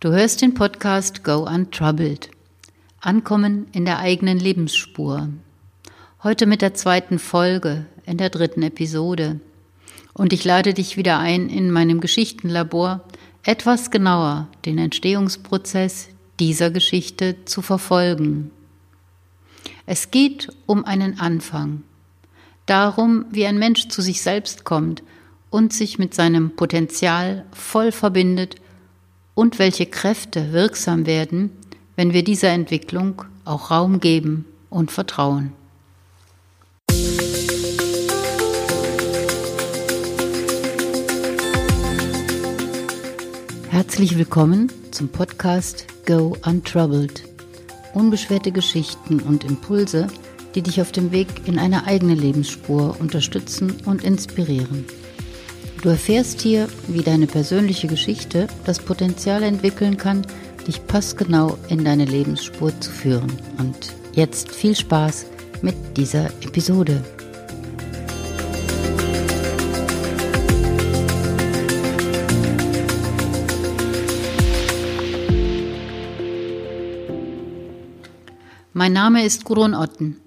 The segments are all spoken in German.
Du hörst den Podcast Go Untroubled. Ankommen in der eigenen Lebensspur. Heute mit der zweiten Folge, in der dritten Episode. Und ich lade dich wieder ein, in meinem Geschichtenlabor etwas genauer den Entstehungsprozess dieser Geschichte zu verfolgen. Es geht um einen Anfang, darum, wie ein Mensch zu sich selbst kommt und sich mit seinem Potenzial voll verbindet und welche Kräfte wirksam werden, wenn wir dieser Entwicklung auch Raum geben und vertrauen. Herzlich willkommen zum Podcast Go Untroubled. Unbeschwerte Geschichten und Impulse, die dich auf dem Weg in eine eigene Lebensspur unterstützen und inspirieren. Du erfährst hier, wie deine persönliche Geschichte das Potenzial entwickeln kann, dich passgenau in deine Lebensspur zu führen. Und jetzt viel Spaß mit dieser Episode. Mein Name ist Gurun Otten.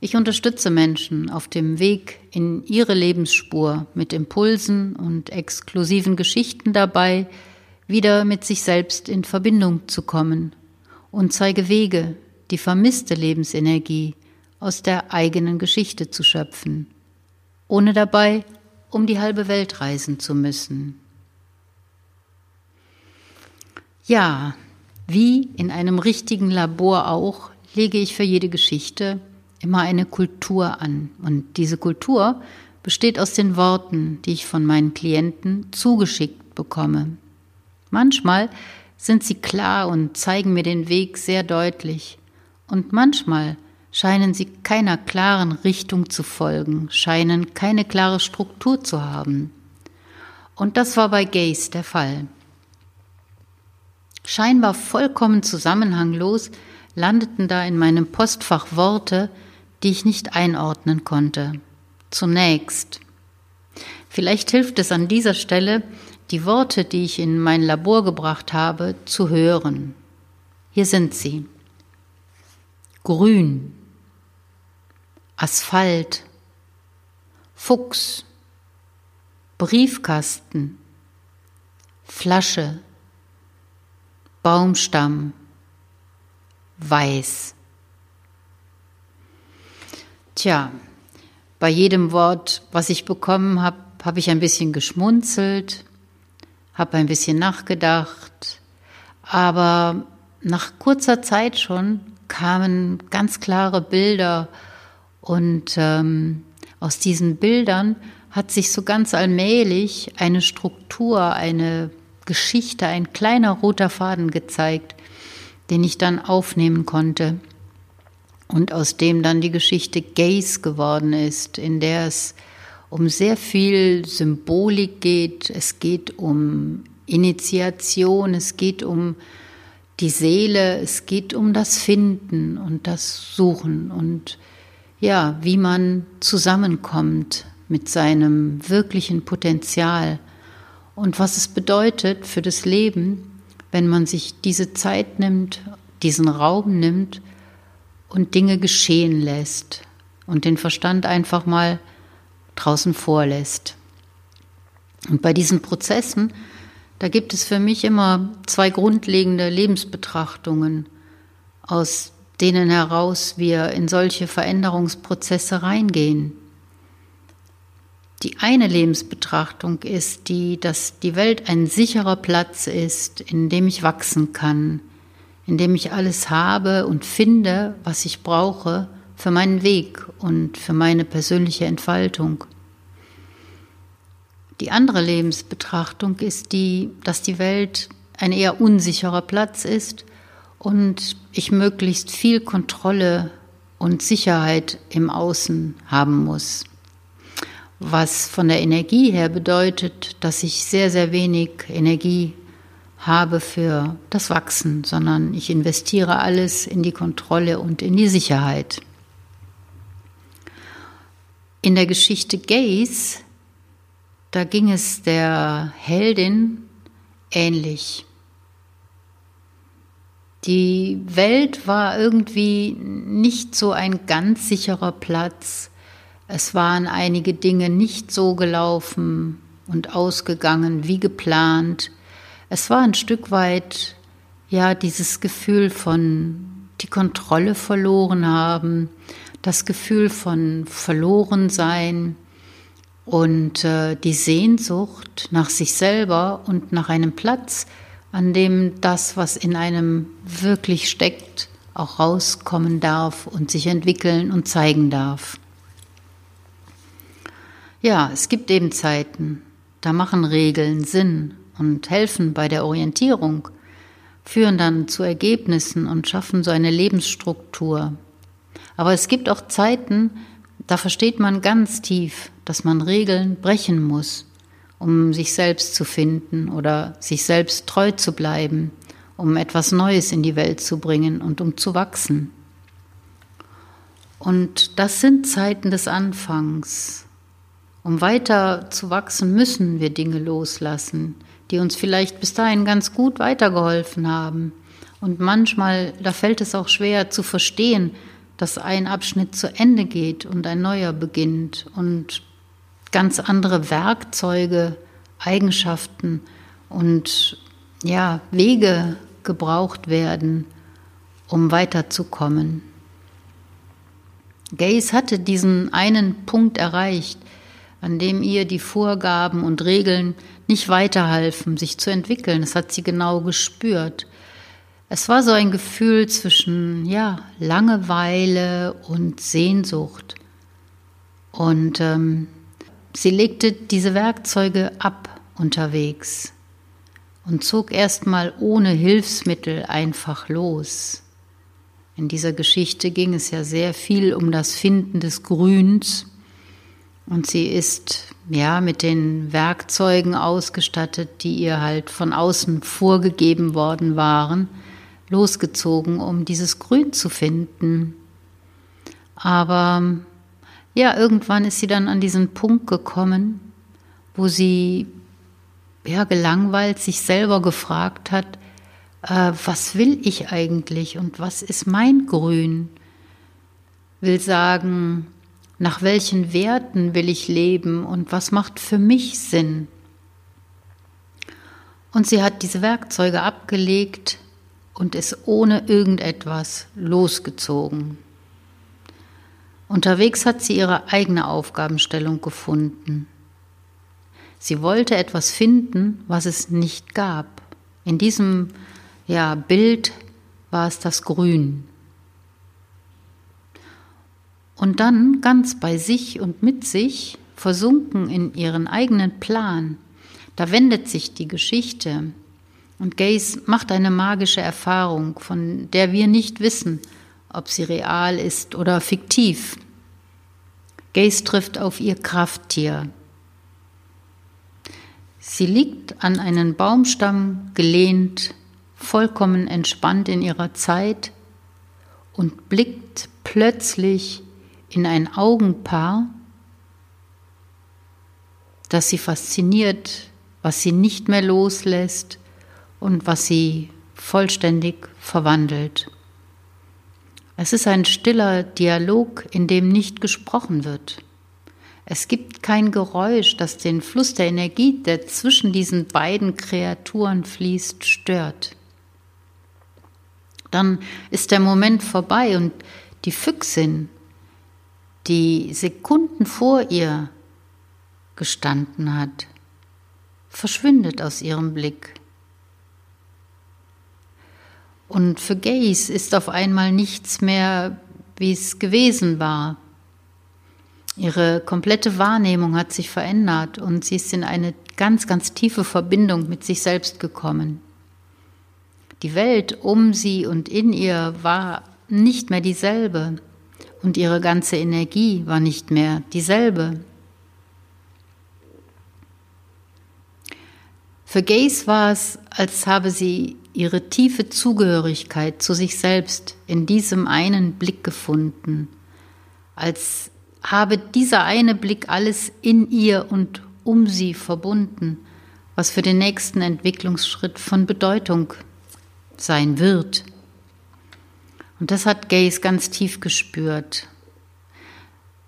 Ich unterstütze Menschen auf dem Weg in ihre Lebensspur mit Impulsen und exklusiven Geschichten dabei, wieder mit sich selbst in Verbindung zu kommen und zeige Wege, die vermisste Lebensenergie aus der eigenen Geschichte zu schöpfen, ohne dabei um die halbe Welt reisen zu müssen. Ja, wie in einem richtigen Labor auch, lege ich für jede Geschichte immer eine Kultur an. Und diese Kultur besteht aus den Worten, die ich von meinen Klienten zugeschickt bekomme. Manchmal sind sie klar und zeigen mir den Weg sehr deutlich. Und manchmal scheinen sie keiner klaren Richtung zu folgen, scheinen keine klare Struktur zu haben. Und das war bei Gaze der Fall. Scheinbar vollkommen zusammenhanglos landeten da in meinem Postfach Worte, die ich nicht einordnen konnte. Zunächst. Vielleicht hilft es an dieser Stelle, die Worte, die ich in mein Labor gebracht habe, zu hören. Hier sind sie. Grün, Asphalt, Fuchs, Briefkasten, Flasche, Baumstamm, Weiß. Tja, bei jedem Wort, was ich bekommen habe, habe ich ein bisschen geschmunzelt, habe ein bisschen nachgedacht, aber nach kurzer Zeit schon kamen ganz klare Bilder und ähm, aus diesen Bildern hat sich so ganz allmählich eine Struktur, eine Geschichte, ein kleiner roter Faden gezeigt, den ich dann aufnehmen konnte und aus dem dann die Geschichte Gaze geworden ist, in der es um sehr viel Symbolik geht, es geht um Initiation, es geht um die Seele, es geht um das Finden und das Suchen und ja, wie man zusammenkommt mit seinem wirklichen Potenzial und was es bedeutet für das Leben, wenn man sich diese Zeit nimmt, diesen Raum nimmt und Dinge geschehen lässt und den Verstand einfach mal draußen vorlässt. Und bei diesen Prozessen, da gibt es für mich immer zwei grundlegende Lebensbetrachtungen, aus denen heraus wir in solche Veränderungsprozesse reingehen. Die eine Lebensbetrachtung ist die, dass die Welt ein sicherer Platz ist, in dem ich wachsen kann, in dem ich alles habe und finde, was ich brauche für meinen Weg und für meine persönliche Entfaltung. Die andere Lebensbetrachtung ist die, dass die Welt ein eher unsicherer Platz ist und ich möglichst viel Kontrolle und Sicherheit im Außen haben muss. Was von der Energie her bedeutet, dass ich sehr, sehr wenig Energie habe für das Wachsen, sondern ich investiere alles in die Kontrolle und in die Sicherheit. In der Geschichte Gaze, da ging es der Heldin ähnlich. Die Welt war irgendwie nicht so ein ganz sicherer Platz. Es waren einige Dinge nicht so gelaufen und ausgegangen wie geplant. Es war ein Stück weit ja dieses Gefühl von die Kontrolle verloren haben, das Gefühl von verloren sein und äh, die Sehnsucht nach sich selber und nach einem Platz, an dem das, was in einem wirklich steckt, auch rauskommen darf und sich entwickeln und zeigen darf. Ja, es gibt eben Zeiten, da machen Regeln Sinn und helfen bei der Orientierung, führen dann zu Ergebnissen und schaffen so eine Lebensstruktur. Aber es gibt auch Zeiten, da versteht man ganz tief, dass man Regeln brechen muss, um sich selbst zu finden oder sich selbst treu zu bleiben, um etwas Neues in die Welt zu bringen und um zu wachsen. Und das sind Zeiten des Anfangs. Um weiter zu wachsen, müssen wir Dinge loslassen, die uns vielleicht bis dahin ganz gut weitergeholfen haben. Und manchmal, da fällt es auch schwer zu verstehen, dass ein Abschnitt zu Ende geht und ein neuer beginnt und ganz andere Werkzeuge, Eigenschaften und ja, Wege gebraucht werden, um weiterzukommen. Gaze hatte diesen einen Punkt erreicht, an dem ihr die Vorgaben und Regeln nicht weiterhalfen, sich zu entwickeln. Das hat sie genau gespürt. Es war so ein Gefühl zwischen ja, Langeweile und Sehnsucht. Und ähm, sie legte diese Werkzeuge ab unterwegs und zog erstmal ohne Hilfsmittel einfach los. In dieser Geschichte ging es ja sehr viel um das Finden des Grüns und sie ist ja mit den Werkzeugen ausgestattet, die ihr halt von außen vorgegeben worden waren losgezogen, um dieses Grün zu finden. Aber ja, irgendwann ist sie dann an diesen Punkt gekommen, wo sie ja gelangweilt sich selber gefragt hat, äh, was will ich eigentlich und was ist mein Grün? Will sagen, nach welchen Werten will ich leben und was macht für mich Sinn? Und sie hat diese Werkzeuge abgelegt und ist ohne irgendetwas losgezogen. Unterwegs hat sie ihre eigene Aufgabenstellung gefunden. Sie wollte etwas finden, was es nicht gab. In diesem ja, Bild war es das Grün. Und dann ganz bei sich und mit sich, versunken in ihren eigenen Plan, da wendet sich die Geschichte und Gaze macht eine magische Erfahrung, von der wir nicht wissen, ob sie real ist oder fiktiv. Gaze trifft auf ihr Krafttier. Sie liegt an einen Baumstamm gelehnt, vollkommen entspannt in ihrer Zeit und blickt plötzlich in ein Augenpaar, das sie fasziniert, was sie nicht mehr loslässt, und was sie vollständig verwandelt. Es ist ein stiller Dialog, in dem nicht gesprochen wird. Es gibt kein Geräusch, das den Fluss der Energie, der zwischen diesen beiden Kreaturen fließt, stört. Dann ist der Moment vorbei und die Füchsin, die Sekunden vor ihr gestanden hat, verschwindet aus ihrem Blick. Und für Gays ist auf einmal nichts mehr, wie es gewesen war. Ihre komplette Wahrnehmung hat sich verändert und sie ist in eine ganz, ganz tiefe Verbindung mit sich selbst gekommen. Die Welt um sie und in ihr war nicht mehr dieselbe und ihre ganze Energie war nicht mehr dieselbe. Für Gays war es, als habe sie ihre tiefe Zugehörigkeit zu sich selbst in diesem einen Blick gefunden, als habe dieser eine Blick alles in ihr und um sie verbunden, was für den nächsten Entwicklungsschritt von Bedeutung sein wird Und das hat Gaze ganz tief gespürt.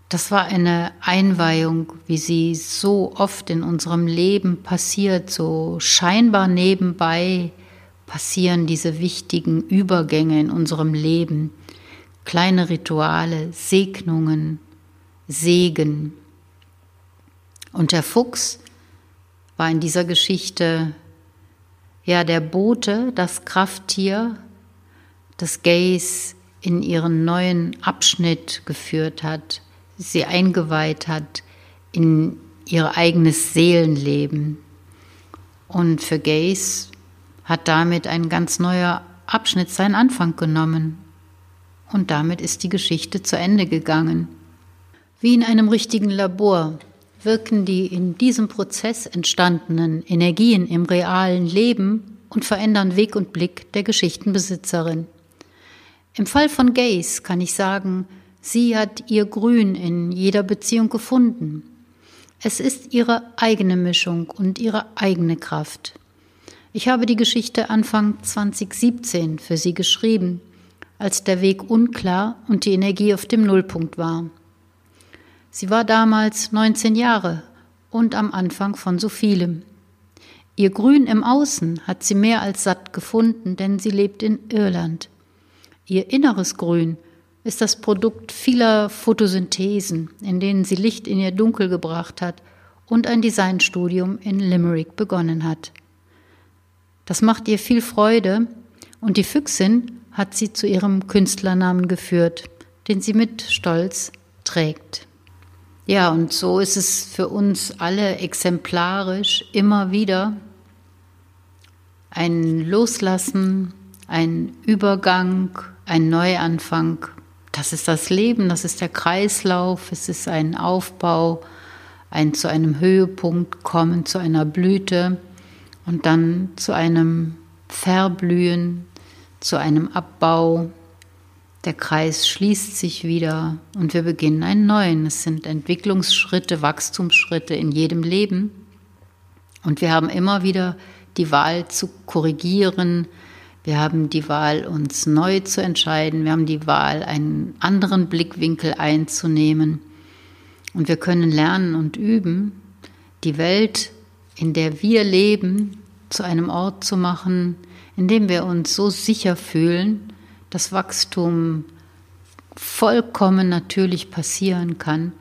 Das war eine Einweihung, wie sie so oft in unserem Leben passiert, so scheinbar nebenbei passieren diese wichtigen Übergänge in unserem Leben, kleine Rituale, Segnungen, Segen. Und der Fuchs war in dieser Geschichte ja der Bote, das Krafttier, das Gaze in ihren neuen Abschnitt geführt hat, sie eingeweiht hat in ihr eigenes Seelenleben. Und für Gaze hat damit ein ganz neuer Abschnitt seinen Anfang genommen. Und damit ist die Geschichte zu Ende gegangen. Wie in einem richtigen Labor wirken die in diesem Prozess entstandenen Energien im realen Leben und verändern Weg und Blick der Geschichtenbesitzerin. Im Fall von Gaze kann ich sagen, sie hat ihr Grün in jeder Beziehung gefunden. Es ist ihre eigene Mischung und ihre eigene Kraft. Ich habe die Geschichte Anfang 2017 für sie geschrieben, als der Weg unklar und die Energie auf dem Nullpunkt war. Sie war damals 19 Jahre und am Anfang von so vielem. Ihr Grün im Außen hat sie mehr als satt gefunden, denn sie lebt in Irland. Ihr inneres Grün ist das Produkt vieler Photosynthesen, in denen sie Licht in ihr Dunkel gebracht hat und ein Designstudium in Limerick begonnen hat. Das macht ihr viel Freude und die Füchsin hat sie zu ihrem Künstlernamen geführt, den sie mit Stolz trägt. Ja, und so ist es für uns alle exemplarisch immer wieder ein Loslassen, ein Übergang, ein Neuanfang. Das ist das Leben, das ist der Kreislauf, es ist ein Aufbau, ein zu einem Höhepunkt kommen, zu einer Blüte und dann zu einem Verblühen, zu einem Abbau, der Kreis schließt sich wieder und wir beginnen einen neuen. Es sind Entwicklungsschritte, Wachstumsschritte in jedem Leben. Und wir haben immer wieder die Wahl zu korrigieren. Wir haben die Wahl, uns neu zu entscheiden. Wir haben die Wahl, einen anderen Blickwinkel einzunehmen. Und wir können lernen und üben, die Welt, in der wir leben, zu einem Ort zu machen, in dem wir uns so sicher fühlen, dass Wachstum vollkommen natürlich passieren kann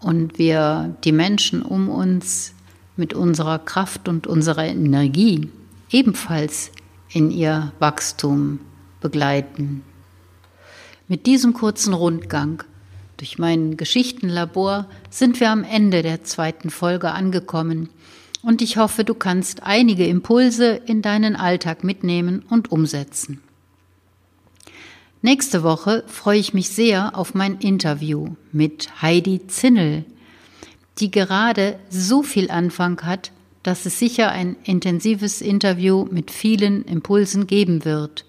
und wir die Menschen um uns mit unserer Kraft und unserer Energie ebenfalls in ihr Wachstum begleiten. Mit diesem kurzen Rundgang durch mein Geschichtenlabor sind wir am Ende der zweiten Folge angekommen und ich hoffe, du kannst einige Impulse in deinen Alltag mitnehmen und umsetzen. Nächste Woche freue ich mich sehr auf mein Interview mit Heidi Zinnel, die gerade so viel Anfang hat, dass es sicher ein intensives Interview mit vielen Impulsen geben wird.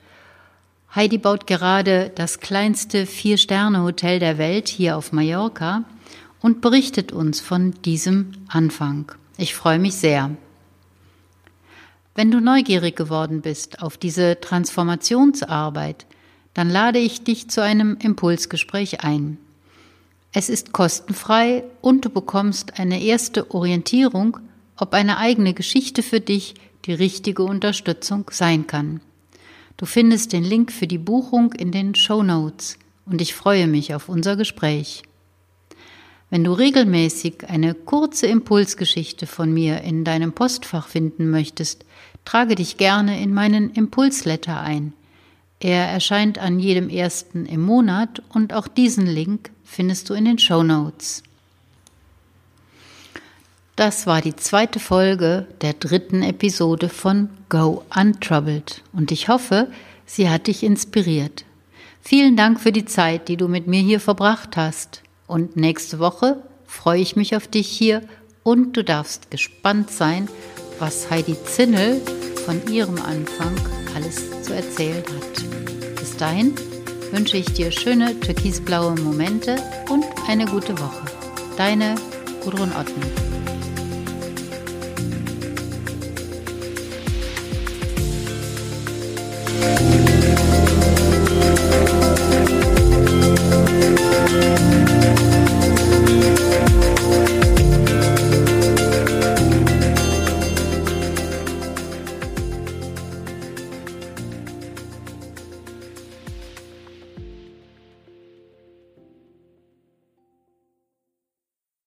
Heidi baut gerade das kleinste Vier-Sterne-Hotel der Welt hier auf Mallorca und berichtet uns von diesem Anfang. Ich freue mich sehr. Wenn du neugierig geworden bist auf diese Transformationsarbeit, dann lade ich dich zu einem Impulsgespräch ein. Es ist kostenfrei und du bekommst eine erste Orientierung, ob eine eigene Geschichte für dich die richtige Unterstützung sein kann. Du findest den Link für die Buchung in den Show Notes und ich freue mich auf unser Gespräch. Wenn du regelmäßig eine kurze Impulsgeschichte von mir in deinem Postfach finden möchtest, trage dich gerne in meinen Impulsletter ein – er erscheint an jedem ersten im Monat und auch diesen Link findest du in den Show Notes. Das war die zweite Folge der dritten Episode von Go Untroubled und ich hoffe, sie hat dich inspiriert. Vielen Dank für die Zeit, die du mit mir hier verbracht hast. Und nächste Woche freue ich mich auf dich hier und du darfst gespannt sein, was Heidi Zinnel von ihrem Anfang alles zu erzählen hat. Bis dahin wünsche ich dir schöne türkisblaue Momente und eine gute Woche. Deine Gudrun Otten.